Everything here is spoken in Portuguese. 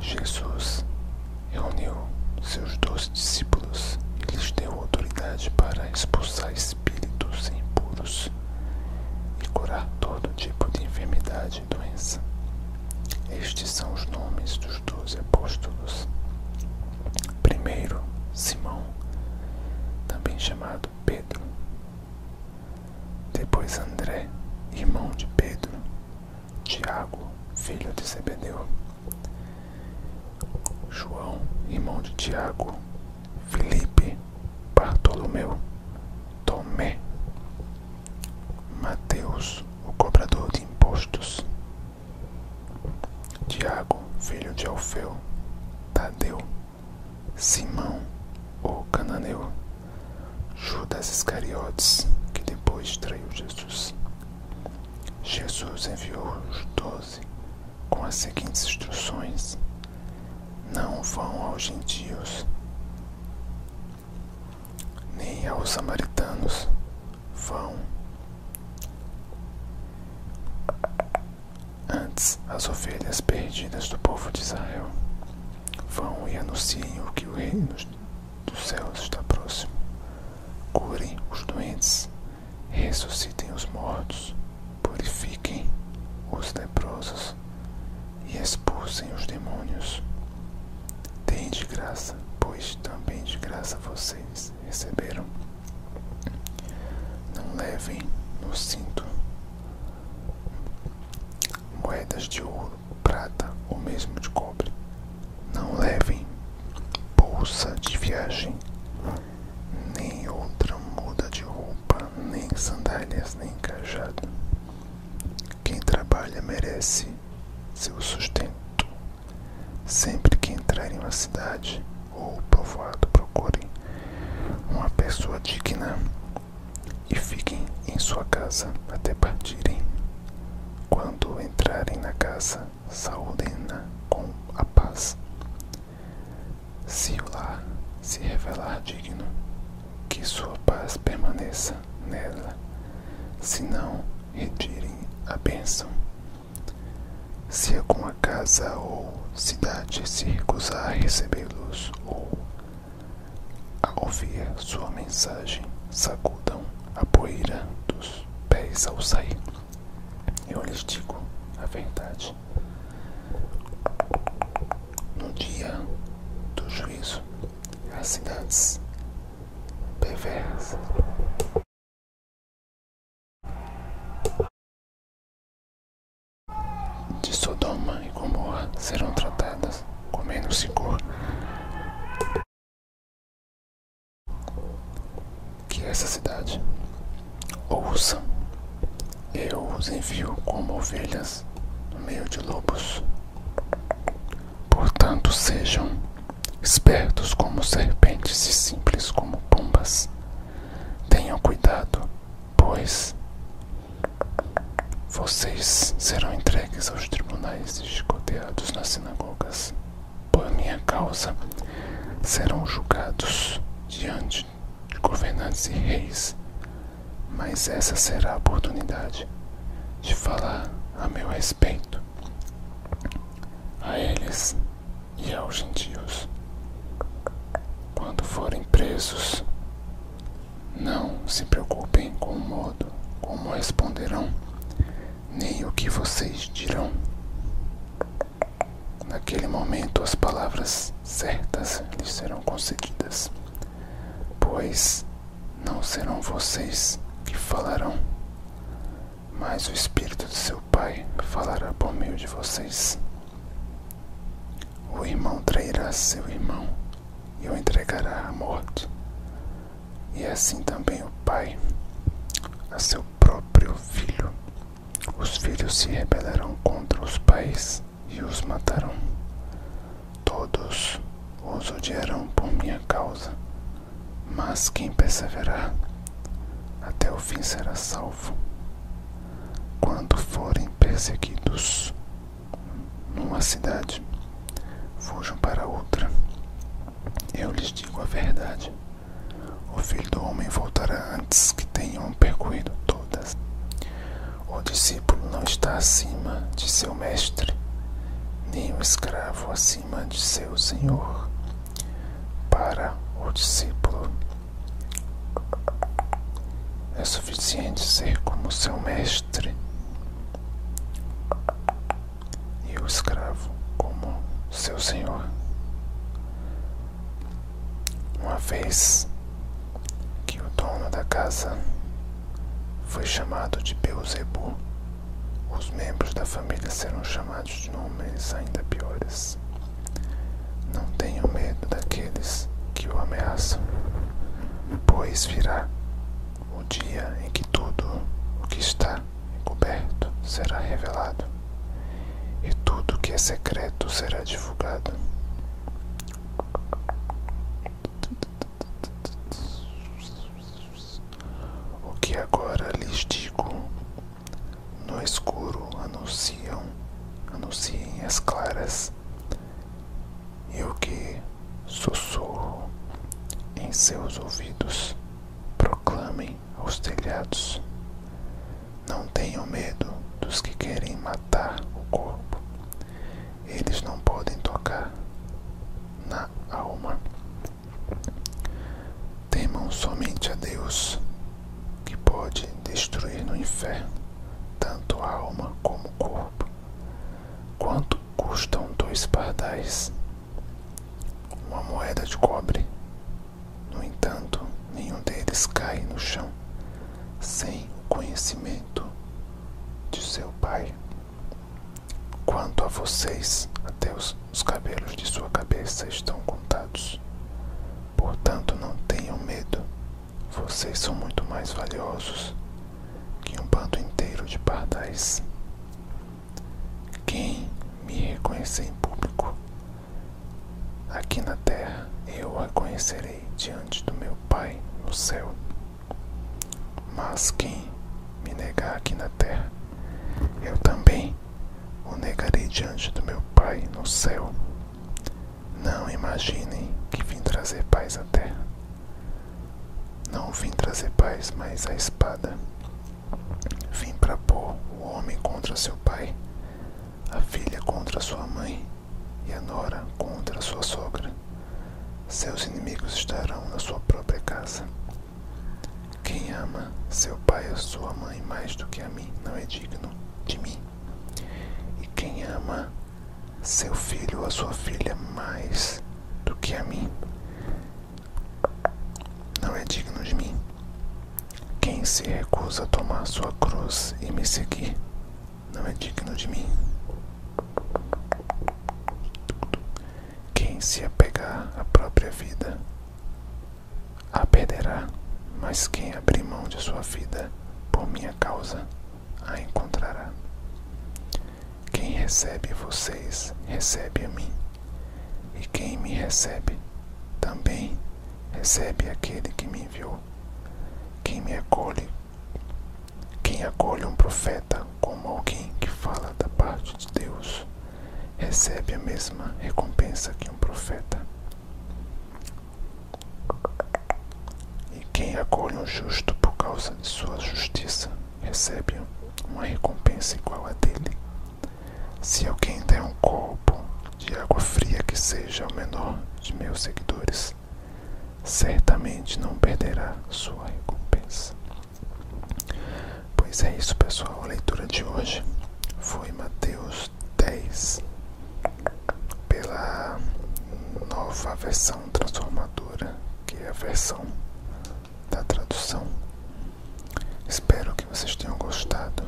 Jesus reuniu seus doze discípulos e lhes deu autoridade para expulsar espíritos impuros e curar todo tipo de enfermidade e doença. Estes são os nomes dos doze apóstolos. Primeiro, Simão, também chamado Pedro. Depois André, irmão de Pedro. Tiago, filho de Zebedeu. João, irmão de Tiago. Felipe, Bartolomeu. Tomé. Mateus, o cobrador de impostos. Tiago, filho de Alfeu. Tadeu. Simão, o cananeu. Judas Iscariotes, que depois traiu Jesus. Jesus enviou os doze com as seguintes instruções: Não vão aos gentios, aos samaritanos, vão antes as ovelhas perdidas do povo de Israel. Vão e anunciem o que o reino dos céus está próximo. Curem os doentes, ressuscitem os mortos, purifiquem os leprosos e expulsem os demônios. Deem de graça, pois também de graça vocês receberam. Levem no cinto moedas de ouro, prata ou mesmo de cobre. Não levem bolsa de viagem, nem outra muda de roupa, nem sandálias, nem cajado. Quem trabalha merece seu sustento. Sempre que entrar em uma cidade ou povoado, procurem uma pessoa digna e fiquem em sua casa até partirem. Quando entrarem na casa, saúdem-na com a paz. Se o lar se revelar digno, que sua paz permaneça nela, se não, retirem a bênção. Se alguma casa ou cidade se recusar a recebê-los ou a ouvir sua mensagem, sacudam a dos pés ao sair. Eu lhes digo a verdade. No dia do juízo, as cidades perversas de Sodoma e Gomorra serão tratadas com menos rigor que essa cidade. Ouçam, eu os envio como ovelhas no meio de lobos. Portanto, sejam espertos como serpentes e simples como pombas. Tenham cuidado, pois vocês serão entregues aos tribunais e chicoteados nas sinagogas. Por minha causa, serão julgados diante de governantes e reis. Mas essa será a oportunidade de falar a meu respeito a eles e aos gentios. Quando forem presos, não se preocupem com o modo como responderão, nem o que vocês dirão. Naquele momento, as palavras certas lhes serão concedidas, pois não serão vocês que falarão, mas o Espírito de seu Pai falará por meio de vocês. O irmão trairá seu irmão e o entregará à morte, e assim também o pai a seu próprio filho. Os filhos se rebelarão contra os pais e os matarão. Todos os odiarão por minha causa, mas quem perseverar até o fim será salvo. Quando forem perseguidos numa cidade, fujam para outra. Eu lhes digo a verdade. O filho do homem voltará antes que tenham percorrido todas. O discípulo não está acima de seu mestre, nenhum escravo acima de seu senhor. Para o discípulo, é suficiente ser como seu mestre e o escravo como seu senhor. Uma vez que o dono da casa foi chamado de Beuzebu, os membros da família serão chamados de nomes ainda piores. Não tenham medo daqueles que o ameaçam, pois virá o dia em que tudo o que está encoberto será revelado, e tudo que é secreto será divulgado. O que agora lhes digo no escuro anunciam, anunciem as claras, e o que sussurro em seus ouvidos proclamem aos telhados. Não tenham medo dos que querem matar o corpo, eles não podem tocar na alma. Temam somente a Deus, que pode destruir no inferno tanto a alma como o corpo. Quanto custam dois pardais? Uma moeda de cobre. No entanto, nenhum deles cai no chão sem o conhecimento de seu Pai. Quanto a vocês, até os, os cabelos de sua cabeça estão contados. Portanto, não tenham medo, vocês são muito mais valiosos que um bando inteiro de pardais. Quem me reconhecer em público, aqui na terra, eu o reconhecerei diante do meu Pai no céu. Mas quem me negar aqui na terra, eu também o negarei diante do meu Pai no céu. Não imaginem que vim trazer paz à terra. Não vim trazer paz, mas a espada. Vim para pôr o homem contra seu pai, a filha contra sua mãe e a nora contra sua sogra. Seus inimigos estarão na sua própria casa. Quem ama seu pai ou sua mãe mais do que a mim não é digno de mim. E quem ama seu filho ou a sua filha mais do que a mim não é digno de mim. Quem se recusa a tomar sua cruz e me seguir não é digno de mim. Quem se apegar à própria vida a perderá, mas quem abrir mão de sua vida por minha causa a encontrará. Quem recebe vocês, recebe a mim, e quem me recebe, também recebe aquele que me enviou. Me acolhe, quem acolhe um profeta como alguém que fala da parte de Deus, recebe a mesma recompensa que um profeta. E quem acolhe um justo por causa de sua justiça, recebe uma recompensa igual a dele. Se alguém der um copo de água fria que seja o menor de meus seguidores, certamente não perderá sua recompensa. Pois é isso, pessoal. A leitura de hoje foi Mateus 10, pela nova versão transformadora, que é a versão da tradução. Espero que vocês tenham gostado.